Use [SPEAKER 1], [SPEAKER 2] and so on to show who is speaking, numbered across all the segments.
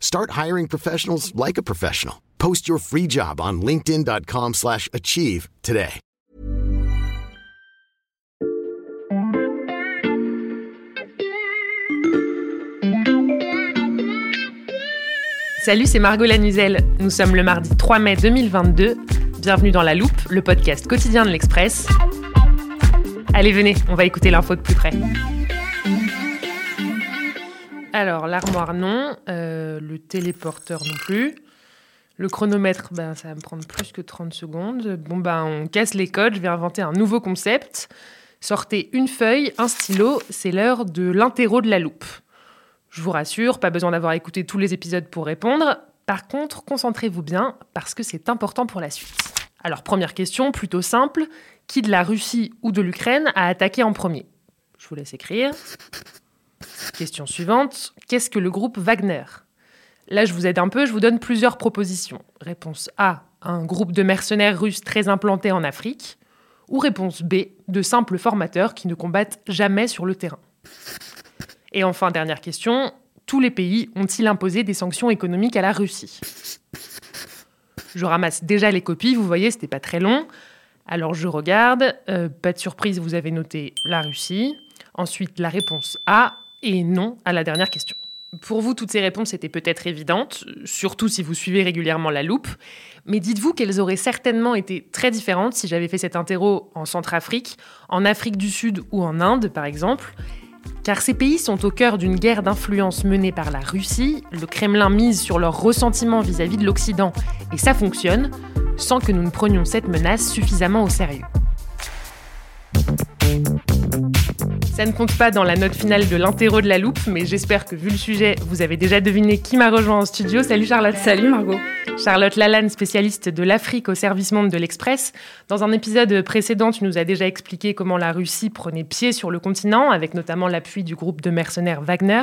[SPEAKER 1] Start hiring professionals like a professional. Post your free job on linkedin.com/achieve slash achieve today.
[SPEAKER 2] Salut, c'est Margot Lanuzel. Nous sommes le mardi 3 mai 2022. Bienvenue dans La Loupe, le podcast quotidien de l'Express. Allez, venez, on va écouter l'info de plus près. Alors, l'armoire, non. Euh, le téléporteur, non plus. Le chronomètre, ben, ça va me prendre plus que 30 secondes. Bon, ben, on casse les codes. Je vais inventer un nouveau concept. Sortez une feuille, un stylo. C'est l'heure de l'interro de la loupe. Je vous rassure, pas besoin d'avoir écouté tous les épisodes pour répondre. Par contre, concentrez-vous bien parce que c'est important pour la suite. Alors, première question, plutôt simple. Qui de la Russie ou de l'Ukraine a attaqué en premier? Je vous laisse écrire. Question suivante. Qu'est-ce que le groupe Wagner? Là, je vous aide un peu, je vous donne plusieurs propositions. Réponse A, un groupe de mercenaires russes très implantés en Afrique. Ou réponse B, de simples formateurs qui ne combattent jamais sur le terrain. Et enfin, dernière question, tous les pays ont-ils imposé des sanctions économiques à la Russie? Je ramasse déjà les copies, vous voyez, c'était pas très long. Alors je regarde, euh, pas de surprise, vous avez noté la Russie. Ensuite, la réponse A et non à la dernière question. Pour vous, toutes ces réponses étaient peut-être évidentes, surtout si vous suivez régulièrement la loupe, mais dites-vous qu'elles auraient certainement été très différentes si j'avais fait cet interro en Centrafrique, en Afrique du Sud ou en Inde, par exemple. Car ces pays sont au cœur d'une guerre d'influence menée par la Russie, le Kremlin mise sur leur ressentiment vis-à-vis de l'Occident, et ça fonctionne, sans que nous ne prenions cette menace suffisamment au sérieux. Ça ne compte pas dans la note finale de l'interro de la loupe, mais j'espère que vu le sujet, vous avez déjà deviné qui m'a rejoint en studio. Salut Charlotte.
[SPEAKER 3] Salut Margot.
[SPEAKER 2] Charlotte Lalanne, spécialiste de l'Afrique au service monde de l'Express. Dans un épisode précédent, tu nous as déjà expliqué comment la Russie prenait pied sur le continent, avec notamment l'appui du groupe de mercenaires Wagner.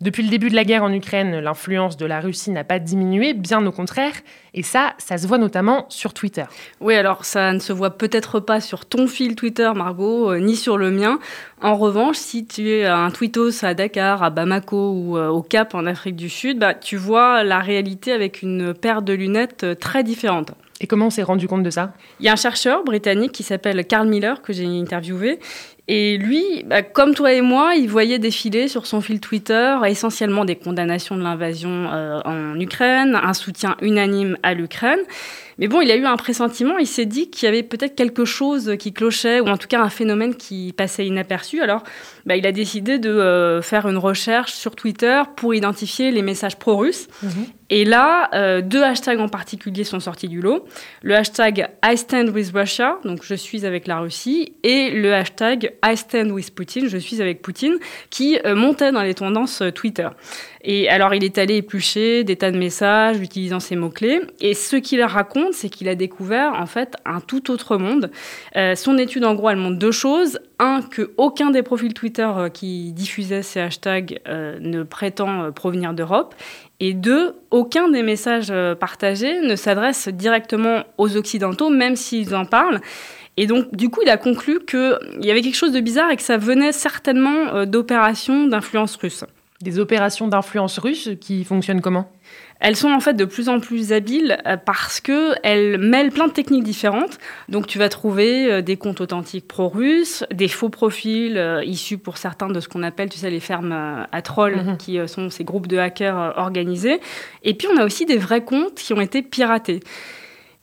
[SPEAKER 2] Depuis le début de la guerre en Ukraine, l'influence de la Russie n'a pas diminué, bien au contraire. Et ça, ça se voit notamment sur Twitter.
[SPEAKER 3] Oui, alors ça ne se voit peut-être pas sur ton fil Twitter, Margot, euh, ni sur le mien. En revanche, si tu es un tweetos à Dakar, à Bamako ou euh, au Cap en Afrique du Sud, bah, tu vois la réalité avec une paire de lunettes euh, très différente.
[SPEAKER 2] Et comment on s'est rendu compte de ça?
[SPEAKER 3] Il y a un chercheur britannique qui s'appelle Carl Miller, que j'ai interviewé, et lui, bah, comme toi et moi, il voyait défiler sur son fil Twitter essentiellement des condamnations de l'invasion euh, en Ukraine, un soutien unanime à l'Ukraine. Mais bon, il a eu un pressentiment, il s'est dit qu'il y avait peut-être quelque chose qui clochait, ou en tout cas un phénomène qui passait inaperçu. Alors, bah, il a décidé de euh, faire une recherche sur Twitter pour identifier les messages pro-russes. Et là, euh, deux hashtags en particulier sont sortis du lot. Le hashtag I stand with Russia, donc je suis avec la Russie, et le hashtag I stand with Putin, je suis avec Poutine, qui euh, montait dans les tendances euh, Twitter. Et alors, il est allé éplucher des tas de messages utilisant ces mots-clés. Et ce qu'il raconte, c'est qu'il a découvert, en fait, un tout autre monde. Euh, son étude, en gros, elle montre deux choses. Un, que aucun des profils Twitter euh, qui diffusaient ces hashtags euh, ne prétend provenir d'Europe. Et deux, aucun des messages partagés ne s'adresse directement aux Occidentaux, même s'ils en parlent. Et donc, du coup, il a conclu qu'il y avait quelque chose de bizarre et que ça venait certainement d'opérations d'influence russe.
[SPEAKER 2] Des opérations d'influence russe qui fonctionnent comment?
[SPEAKER 3] Elles sont en fait de plus en plus habiles euh, parce qu'elles mêlent plein de techniques différentes. Donc tu vas trouver euh, des comptes authentiques pro-russes, des faux profils euh, issus pour certains de ce qu'on appelle, tu sais, les fermes à trolls,
[SPEAKER 2] Mhm.
[SPEAKER 3] qui sont ces groupes de hackers organisés. Et puis on a aussi des vrais comptes qui ont été piratés.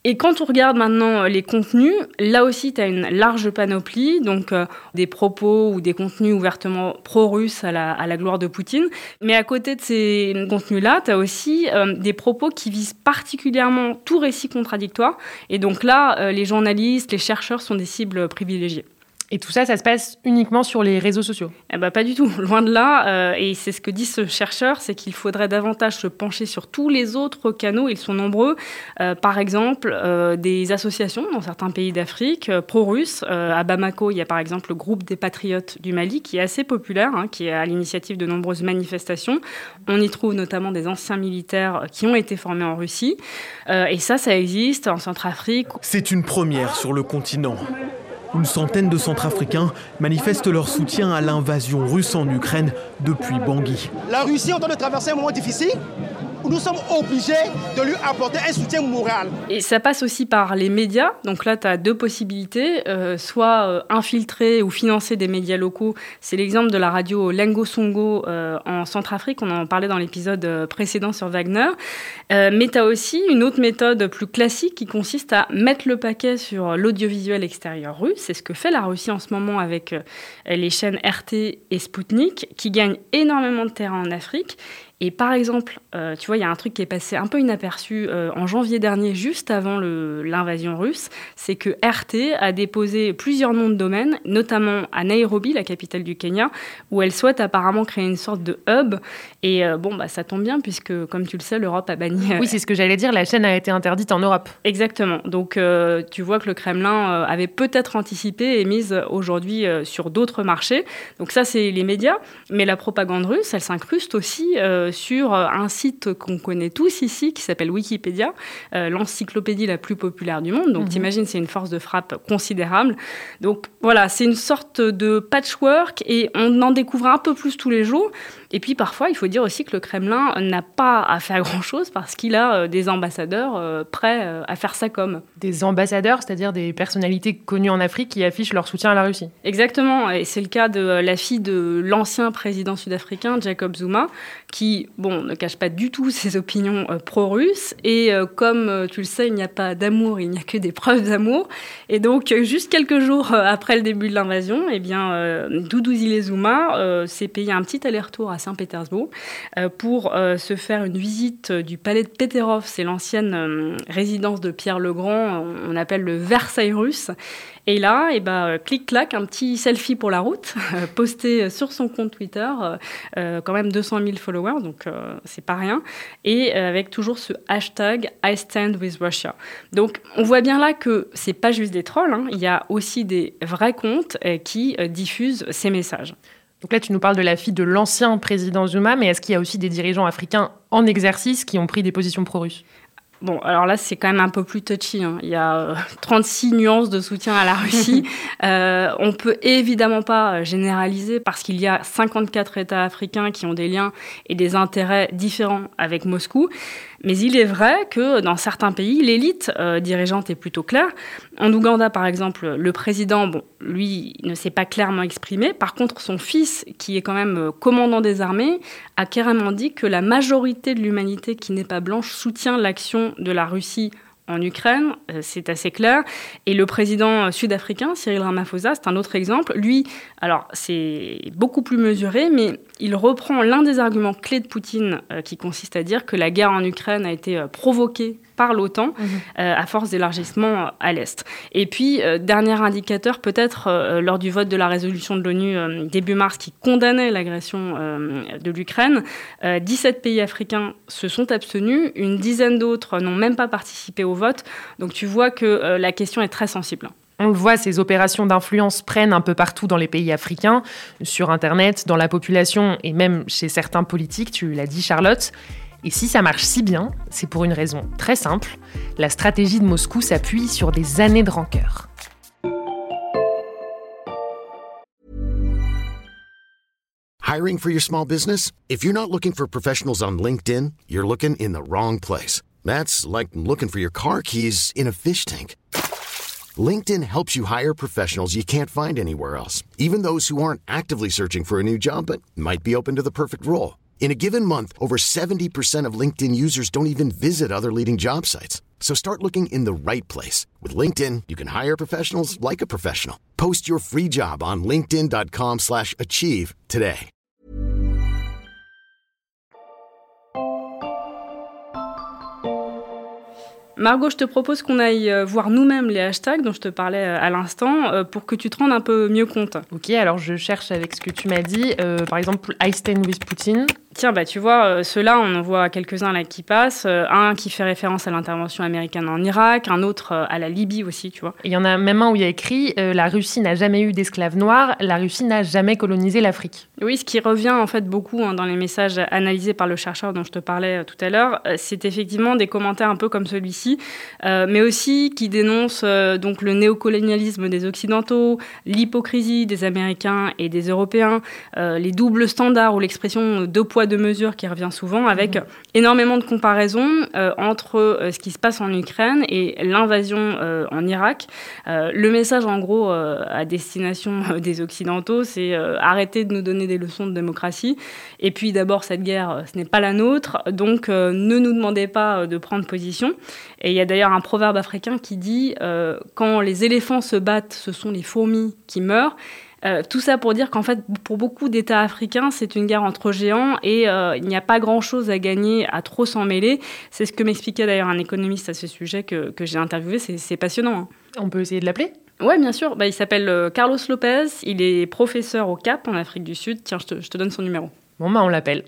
[SPEAKER 3] Et quand on regarde maintenant les contenus, là aussi, tu as une large panoplie, donc des propos ou des contenus ouvertement pro-russes à la, gloire de Poutine. Mais à côté de ces contenus-là, tu as aussi des propos qui visent particulièrement tout récit contradictoire. Et donc là, les journalistes, les chercheurs sont des cibles privilégiées.
[SPEAKER 2] Et tout ça, ça se passe uniquement sur les réseaux sociaux
[SPEAKER 3] eh ben, Pas du tout, loin de là. Euh, et c'est ce que dit ce chercheur, c'est qu'il faudrait davantage se pencher sur tous les autres canaux, ils sont nombreux. Euh, par exemple, euh, des associations dans certains pays d'Afrique, pro-russes. à Bamako, il y a par exemple le groupe des Patriotes du Mali, qui est assez populaire, hein, qui est à l'initiative de nombreuses manifestations. On y trouve notamment des anciens militaires qui ont été formés en Russie. et ça, ça existe en Centrafrique.
[SPEAKER 4] C'est une première sur le continent. Une centaine de Centrafricains manifestent leur soutien à l'invasion russe en Ukraine depuis Bangui.
[SPEAKER 5] La Russie est en train de traverser un moment difficile nous sommes obligés de lui apporter un soutien moral.
[SPEAKER 3] Et ça passe aussi par les médias. Donc là, tu as deux possibilités. Euh, soit euh, infiltrer ou financer des médias locaux. C'est l'exemple de la radio Lengo Songo euh, en Centrafrique. On en parlait dans l'épisode précédent sur Wagner. mais tu as aussi une autre méthode plus classique qui consiste à mettre le paquet sur l'audiovisuel extérieur russe. C'est ce que fait la Russie en ce moment avec les chaînes RT et Sputnik, qui gagnent énormément de terrain en Afrique et par exemple, euh, tu vois, il y a un truc qui est passé un peu inaperçu euh, en janvier dernier, juste avant l'invasion russe, c'est que RT a déposé plusieurs noms de domaines, notamment à Nairobi, la capitale du Kenya, où elle souhaite apparemment créer une sorte de hub. Et euh, bon, bah, ça tombe bien, puisque, comme tu le sais, l'Europe a banni...
[SPEAKER 2] Oui, c'est ce que j'allais dire, la chaîne a été interdite en Europe.
[SPEAKER 3] Exactement. Donc, tu vois que le Kremlin avait peut-être anticipé et mise aujourd'hui sur d'autres marchés. Donc ça, c'est les médias. Mais la propagande russe, elle s'incruste aussi sur euh, un site qu'on connaît tous ici, qui s'appelle Wikipédia, euh, l'encyclopédie la plus populaire du monde. Donc, mhm. t'imagines, c'est une force de frappe considérable. Donc, voilà, c'est une sorte de patchwork et on en découvre un peu plus tous les jours. Et puis parfois, il faut dire aussi que le Kremlin n'a pas à faire grand-chose parce qu'il a euh, des ambassadeurs euh, prêts euh, à faire ça comme.
[SPEAKER 2] Des ambassadeurs, c'est-à-dire des personnalités connues en Afrique qui affichent leur soutien à la Russie.
[SPEAKER 3] Exactement, et c'est le cas de la fille de l'ancien président sud-africain, Jacob Zuma, qui, bon, ne cache pas du tout ses opinions pro-russes. Et comme tu le sais, il n'y a pas d'amour, il n'y a que des preuves d'amour. Et donc, juste quelques jours après le début de l'invasion, eh bien, Doudou Zuma s'est payé un petit aller-retour à Saint-Pétersbourg euh, pour euh, se faire une visite du palais de Peterov. C'est l'ancienne euh, résidence de Pierre le Grand, on appelle le Versailles russe. Et là, eh ben, clic-clac, un petit selfie pour la route, posté sur son compte Twitter, quand même 200 000 followers, donc c'est pas rien, et avec toujours ce hashtag I stand with Russia. Donc on voit bien là que c'est pas juste des trolls, hein. il y a aussi des vrais comptes qui diffusent ces messages.
[SPEAKER 2] Donc là, tu nous parles de la fille de l'ancien président Zuma, mais est-ce qu'il y a aussi des dirigeants africains en exercice qui ont pris des positions pro-russes
[SPEAKER 3] Bon, alors là, c'est quand même un peu plus touchy. Hein. Il y a 36 euh, nuances de soutien à la Russie. euh, on peut évidemment pas euh, généraliser parce qu'il y a 54 États africains qui ont des liens et des intérêts différents avec Moscou. Mais il est vrai que dans certains pays, l'élite euh, dirigeante est plutôt claire. En Ouganda, par exemple, le président, bon, lui, ne s'est pas clairement exprimé. Par contre, son fils, qui est quand même euh, commandant des armées, a carrément dit que la majorité de l'humanité qui n'est pas blanche soutient l'action de la Russie en Ukraine, euh, c'est assez clair. Et le président sud-africain, Cyril Ramaphosa, c'est un autre exemple. Lui, alors c'est beaucoup plus mesuré, mais il reprend l'un des arguments clés de Poutine euh, qui consiste à dire que la guerre en Ukraine a été euh, provoquée par l'OTAN mhm. à force d'élargissement à l'Est. Et puis, dernier indicateur, peut-être lors du vote de la résolution de l'ONU début mars qui condamnait l'agression de l'Ukraine, 17 pays africains se sont abstenus, une dizaine d'autres n'ont même pas participé au vote. Donc tu vois que euh, la question est très sensible.
[SPEAKER 2] On le voit, ces opérations d'influence prennent un peu partout dans les pays africains, sur Internet, dans la population et même chez certains politiques, tu l'as dit Charlotte. Et si ça marche si bien, c'est pour une raison très simple. La stratégie de Moscou s'appuie sur des années de rancœur.
[SPEAKER 1] Hiring for your small business? If you're not looking for professionals on LinkedIn, you're looking in the wrong place. That's like looking for your car keys in a fish tank. LinkedIn helps you hire professionals you can't find anywhere else, even those who aren't actively searching for a new job but might be open to the perfect role. In a given month, over 70% of LinkedIn users don't even visit other leading job sites. So start looking in the right place. With LinkedIn, you can hire professionals like a professional. Post your free job on linkedin.com/achieve slash achieve today.
[SPEAKER 3] Margot, je te propose qu'on aille euh, voir nous-mêmes les hashtags dont je te parlais euh, à l'instant euh, pour que tu te rendes un peu mieux compte.
[SPEAKER 2] Ok, alors je cherche avec ce que tu m'as dit. Euh, par exemple, I stand with Poutine.
[SPEAKER 3] Tiens, bah, tu vois, euh, ceux-là, on en voit quelques-uns là qui passent. Euh, un qui fait référence à l'intervention américaine en Irak, un autre euh, à la Libye aussi, tu vois.
[SPEAKER 2] Il y en a même un où il y a écrit euh, La Russie n'a jamais eu d'esclaves noirs, la Russie n'a jamais colonisé l'Afrique.
[SPEAKER 3] Oui, ce qui revient en fait beaucoup hein, dans les messages analysés par le chercheur dont je te parlais euh, tout à l'heure, c'est effectivement des commentaires un peu comme celui-ci, euh, mais aussi qui dénoncent donc le néocolonialisme des Occidentaux, l'hypocrisie des Américains et des Européens, les doubles standards ou l'expression deux poids deux mesures qui revient souvent, avec énormément de comparaisons euh, entre euh, ce qui se passe en Ukraine et l'invasion euh, en Irak. Le message en gros à destination des Occidentaux, c'est arrêtez de nous donner des leçons de démocratie. Et puis d'abord, cette guerre, ce n'est pas la nôtre, donc ne nous demandez pas de prendre position. Et il y a d'ailleurs un proverbe africain qui dit quand les éléphants se battent, ce sont les fourmis qui meurent. Euh, tout ça pour dire qu'en fait, pour beaucoup d'États africains, c'est une guerre entre géants et euh, il n'y a pas grand-chose à gagner à trop s'en mêler. C'est ce que m'expliquait d'ailleurs un économiste à ce sujet que, que j'ai interviewé. C'est passionnant. hein.
[SPEAKER 2] On peut essayer de l'appeler?
[SPEAKER 3] Ouais, bien sûr. Bah, il s'appelle euh, Carlos Lopez. Il est professeur au Cap en Afrique du Sud. Tiens, je te, je te donne son numéro.
[SPEAKER 2] Bon, bah on l'appelle.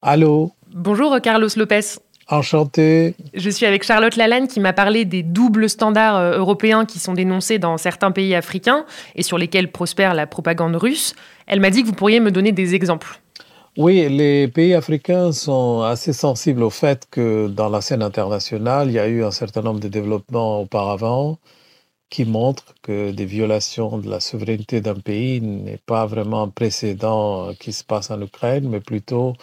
[SPEAKER 6] Allô,
[SPEAKER 2] Bonjour Carlos Lopez.
[SPEAKER 6] Enchanté.
[SPEAKER 2] Je suis avec Charlotte Lalanne qui m'a parlé des doubles standards euh, européens qui sont dénoncés dans certains pays africains et sur lesquels prospère la propagande russe. Elle m'a dit que vous pourriez me donner des exemples.
[SPEAKER 6] Oui, les pays africains sont assez sensibles au fait que dans la scène internationale, il y a eu un certain nombre de développements auparavant qui montrent que des violations de la souveraineté d'un pays n'est pas vraiment un précédent qui se passe en Ukraine, mais plutôt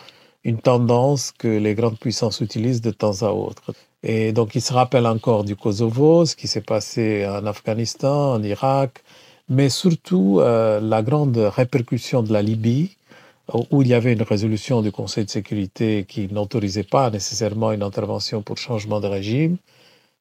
[SPEAKER 6] une tendance que les grandes puissances utilisent de temps à autre. Et donc, ils se rappellent encore du Kosovo, ce qui s'est passé en Afghanistan, en Irak, mais surtout euh, la grande répercussion de la Libye, où il y avait une résolution du Conseil de sécurité qui n'autorisait pas nécessairement une intervention pour changement de régime,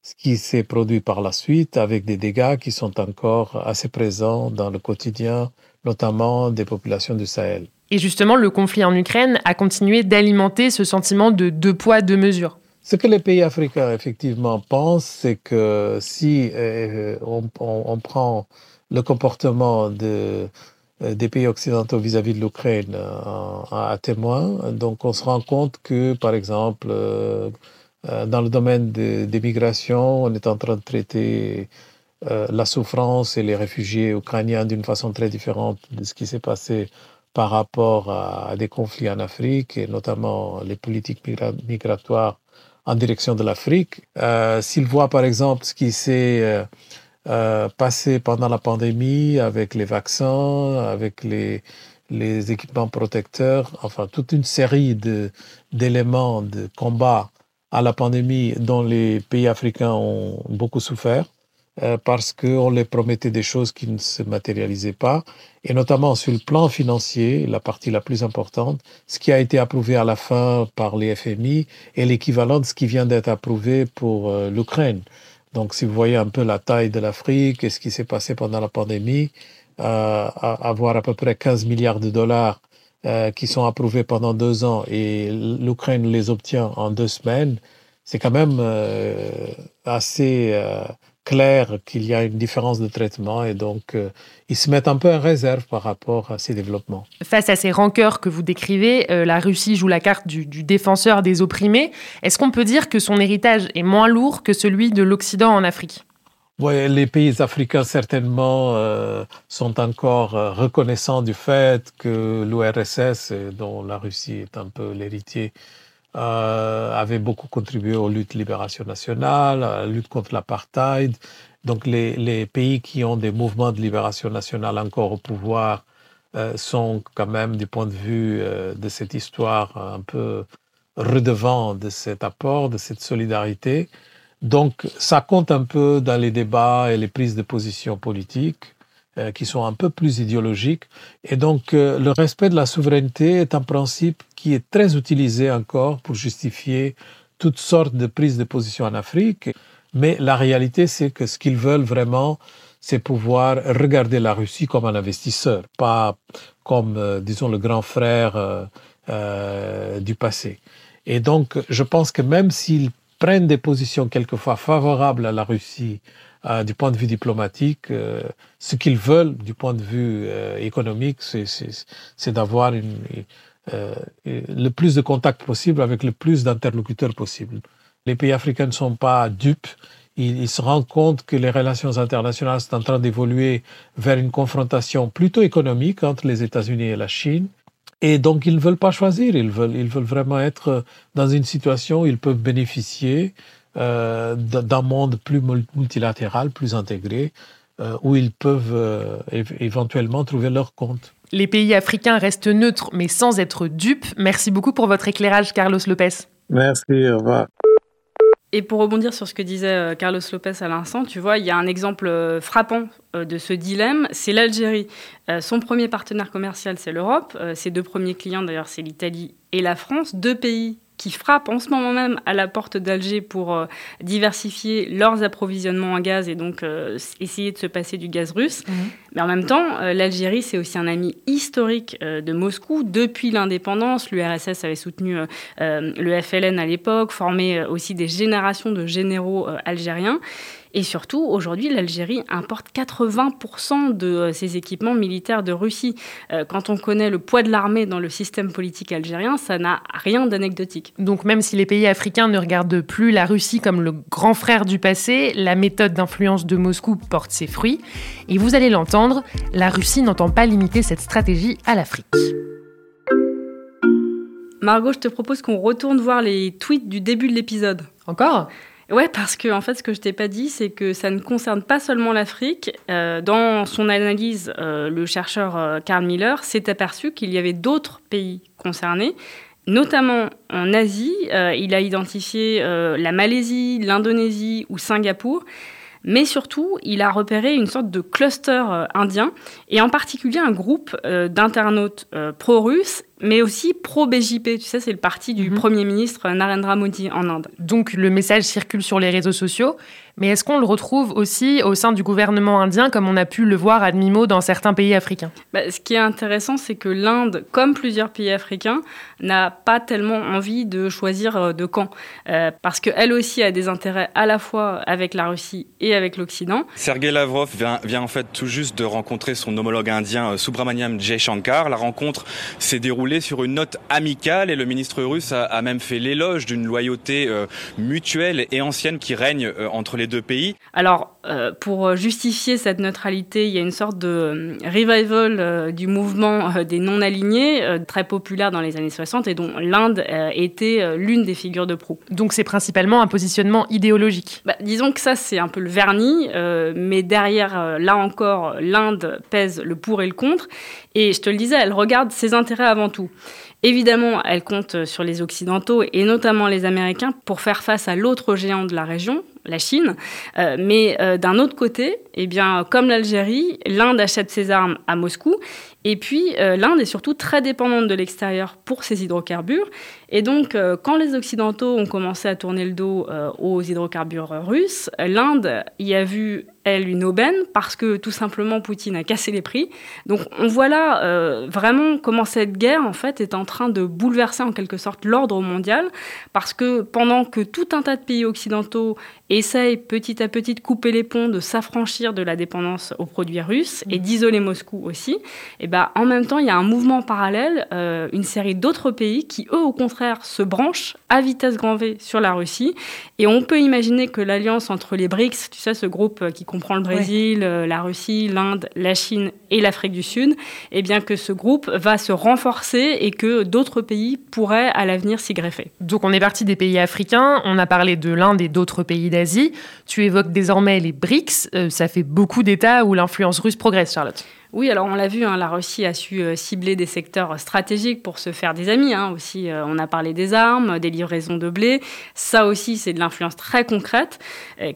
[SPEAKER 6] ce qui s'est produit par la suite avec des dégâts qui sont encore assez présents dans le quotidien, notamment des populations du Sahel.
[SPEAKER 2] Et justement, le conflit en Ukraine a continué d'alimenter ce sentiment de deux poids, deux mesures.
[SPEAKER 6] Ce que les pays africains effectivement pensent, c'est que si euh, on, prend le comportement euh, des pays occidentaux vis-à-vis de l'Ukraine euh, à, témoin, donc on se rend compte que, par exemple, dans le domaine de- des migrations, on est en train de traiter la souffrance et les réfugiés ukrainiens d'une façon très différente de ce qui s'est passé par rapport à, des conflits en Afrique et notamment les politiques migra- migratoires en direction de l'Afrique. Euh, S'il voit par exemple ce qui s'est euh, euh, passé pendant la pandémie avec les vaccins, avec les, équipements protecteurs, enfin toute une série de- d'éléments de combat à la pandémie dont les pays africains ont beaucoup souffert euh, parce qu'on les promettait des choses qui ne se matérialisaient pas, et notamment sur le plan financier, la partie la plus importante, ce qui a été approuvé à la fin par les FMI est l'équivalent de ce qui vient d'être approuvé pour euh, l'Ukraine. Donc si vous voyez un peu la taille de l'Afrique et ce qui s'est passé pendant la pandémie, euh, avoir à peu près 15 milliards de dollars euh, qui sont approuvés pendant deux ans et l'Ukraine les obtient en deux semaines, c'est quand même euh, assez euh, clair qu'il y a une différence de traitement et donc euh, ils se mettent un peu en réserve par rapport à ces développements.
[SPEAKER 2] Face à ces rancœurs que vous décrivez, euh, la Russie joue la carte du, du défenseur des opprimés. Est-ce qu'on peut dire que son héritage est moins lourd que celui de l'Occident en Afrique?
[SPEAKER 6] Ouais, les pays africains certainement euh, sont encore euh, reconnaissants du fait que l'URSS, dont la Russie est un peu l'héritier, euh, avait beaucoup contribué aux luttes libération nationale, à la lutte contre l'apartheid. Donc les, les pays qui ont des mouvements de libération nationale encore au pouvoir euh, sont quand même, du point de vue euh, de cette histoire, un peu redevants de cet apport, de cette solidarité. Donc, ça compte un peu dans les débats et les prises de position politiques. Qui sont un peu plus idéologiques. Et donc, le respect de la souveraineté est un principe qui est très utilisé encore pour justifier toutes sortes de prises de position en Afrique. Mais la réalité, c'est que ce qu'ils veulent vraiment, c'est pouvoir regarder la Russie comme un investisseur, pas comme, euh, disons, le grand frère euh, euh, du passé. Et donc, je pense que même s'ils prennent des positions quelquefois favorables à la Russie du point de vue diplomatique, ce qu'ils veulent du point de vue économique, c'est d'avoir le plus de contacts possible avec le plus d'interlocuteurs possible. Les pays africains ne sont pas dupes ils, se rendent compte que les relations internationales sont en train d'évoluer vers une confrontation plutôt économique entre les États-Unis et la Chine. Et donc, ils ne veulent pas choisir, ils veulent vraiment être dans une situation où ils peuvent bénéficier euh, d'un monde plus multilatéral, plus intégré, euh, où ils peuvent euh, éventuellement trouver leur compte.
[SPEAKER 2] Les pays africains restent neutres, mais sans être dupes. Merci beaucoup pour votre éclairage, Carlos Lopez.
[SPEAKER 6] Merci, au revoir.
[SPEAKER 3] Et pour rebondir sur ce que disait Carlos Lopez à l'instant, tu vois, il y a un exemple frappant de ce dilemme, c'est l'Algérie. Son premier partenaire commercial, c'est l'Europe. Ses deux premiers clients, d'ailleurs, c'est l'Italie et la France, deux pays qui frappent en ce moment même à la porte d'Alger pour euh, diversifier leurs approvisionnements en gaz et donc euh, essayer de se passer du gaz russe. Mhm. Mais en même temps, euh, l'Algérie, c'est aussi un ami historique de Moscou. Depuis l'indépendance, l'URSS avait soutenu le FLN à l'époque, formé aussi des générations de généraux algériens. Et surtout, aujourd'hui, l'Algérie importe 80% de euh, ses équipements militaires de Russie. Euh, quand on connaît le poids de l'armée dans le système politique algérien, ça n'a rien d'anecdotique.
[SPEAKER 2] Donc même si les pays africains ne regardent plus la Russie comme le grand frère du passé, la méthode d'influence de Moscou porte ses fruits. Et vous allez l'entendre, la Russie n'entend pas limiter cette stratégie à l'Afrique.
[SPEAKER 3] Margot, je te propose qu'on retourne voir les tweets du début de l'épisode.
[SPEAKER 2] Encore?
[SPEAKER 3] Ouais, parce que en fait, ce que je t'ai pas dit, c'est que ça ne concerne pas seulement l'Afrique. Euh, dans son analyse, euh, le chercheur euh, Karl Miller s'est aperçu qu'il y avait d'autres pays concernés, notamment en Asie. il a identifié la Malaisie, l'Indonésie ou Singapour. Mais surtout, il a repéré une sorte de cluster indien, et en particulier un groupe d'internautes pro-russes mais aussi pro-BJP. Tu sais, c'est le parti du mhm. Premier ministre Narendra Modi en Inde.
[SPEAKER 2] Donc le message circule sur les réseaux sociaux, mais est-ce qu'on le retrouve aussi au sein du gouvernement indien, comme on a pu le voir à demi-mot dans certains pays africains?
[SPEAKER 3] Bah, Ce qui est intéressant, c'est que l'Inde, comme plusieurs pays africains, n'a pas tellement envie de choisir euh, de camp, euh, parce qu'elle aussi a des intérêts à la fois avec la Russie et avec l'Occident.
[SPEAKER 7] Sergei Lavrov vient, vient, en fait tout juste de rencontrer son homologue indien euh, Subramaniam Jaishankar. La rencontre s'est déroulée sur une note amicale et le ministre russe a, même fait l'éloge d'une loyauté euh, mutuelle et ancienne qui règne euh, entre les deux pays.
[SPEAKER 3] Alors, euh, pour justifier cette neutralité, il y a une sorte de revival du mouvement des non-alignés, très populaire dans les années 60 et dont l'Inde était l'une des figures de proue.
[SPEAKER 2] Donc c'est principalement un positionnement idéologique
[SPEAKER 3] bah, Disons que ça, c'est un peu le vernis, mais derrière, là encore, l'Inde pèse le pour et le contre. Et je te le disais, elle regarde ses intérêts avant tout. Évidemment, elle compte sur les Occidentaux et notamment les Américains pour faire face à l'autre géant de la région, la Chine. Euh, mais euh, d'un autre côté, eh bien, comme l'Algérie, l'Inde achète ses armes à Moscou. Et puis, euh, l'Inde est surtout très dépendante de l'extérieur pour ses hydrocarbures. Et donc, quand les Occidentaux ont commencé à tourner le dos aux hydrocarbures russes, l'Inde y a vu elle, une aubaine parce que tout simplement Poutine a cassé les prix. Donc on voit là euh, vraiment comment cette guerre en fait est en train de bouleverser en quelque sorte l'ordre mondial parce que pendant que tout un tas de pays occidentaux essayent petit à petit de couper les ponts, de s'affranchir de la dépendance aux produits russes et d'isoler Moscou aussi, et eh ben en même temps il y a un mouvement parallèle, euh, une série d'autres pays qui eux au contraire se branchent à vitesse grand V sur la Russie et on peut imaginer que l'alliance entre les BRICS, tu sais ce groupe euh, qui comprend le Brésil, euh, la Russie, l'Inde, la Chine et l'Afrique du Sud, eh bien que ce groupe va se renforcer et que d'autres pays pourraient à l'avenir s'y greffer.
[SPEAKER 2] Donc on est parti des pays africains, on a parlé de l'Inde et d'autres pays d'Asie. Tu évoques désormais les BRICS, euh, ça fait beaucoup d'États où l'influence russe progresse, Charlotte.
[SPEAKER 3] Oui, alors on l'a vu, hein, la Russie a su euh, cibler des secteurs stratégiques pour se faire des amis. Hein. Aussi, euh, on a parlé des armes, des livraisons de blé. Ça aussi, c'est de l'influence très concrète.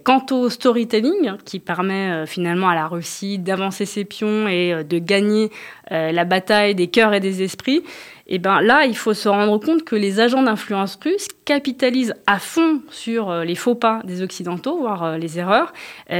[SPEAKER 3] quant au storytelling, qui permet euh, finalement à la Russie d'avancer ses pions et de gagner la bataille des cœurs et des esprits, et eh ben là, il faut se rendre compte que les agents d'influence russes capitalisent à fond sur les faux pas des Occidentaux, voire les erreurs,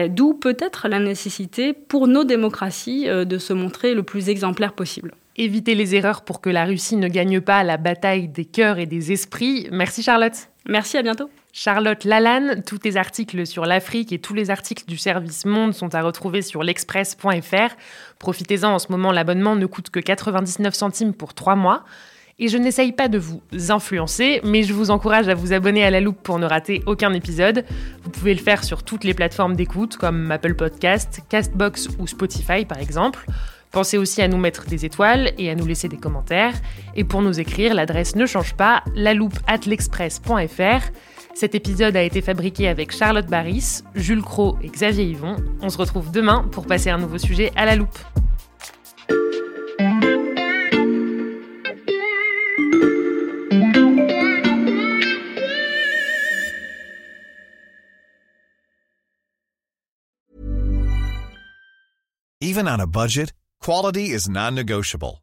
[SPEAKER 3] d'où peut-être la nécessité pour nos démocraties de se montrer le plus exemplaire possible.
[SPEAKER 2] Éviter les erreurs pour que la Russie ne gagne pas la bataille des cœurs et des esprits. Merci Charlotte.
[SPEAKER 3] Merci, à bientôt.
[SPEAKER 2] Charlotte Lalanne, tous tes articles sur l'Afrique et tous les articles du service Monde sont à retrouver sur l'express.fr. Profitez-en, en ce moment l'abonnement ne coûte que 99 centimes pour trois mois. Et je n'essaye pas de vous influencer, mais je vous encourage à vous abonner à la loupe pour ne rater aucun épisode. Vous pouvez le faire sur toutes les plateformes d'écoute comme Apple Podcast, Castbox ou Spotify par exemple. Pensez aussi à nous mettre des étoiles et à nous laisser des commentaires. Et pour nous écrire, l'adresse ne change pas, la loupe at l'express.fr. Cet épisode a été fabriqué avec Charlotte Barris, Jules Cro et Xavier Yvon. On se retrouve demain pour passer un nouveau sujet à la loupe.
[SPEAKER 8] Even on a budget, quality is non-negotiable.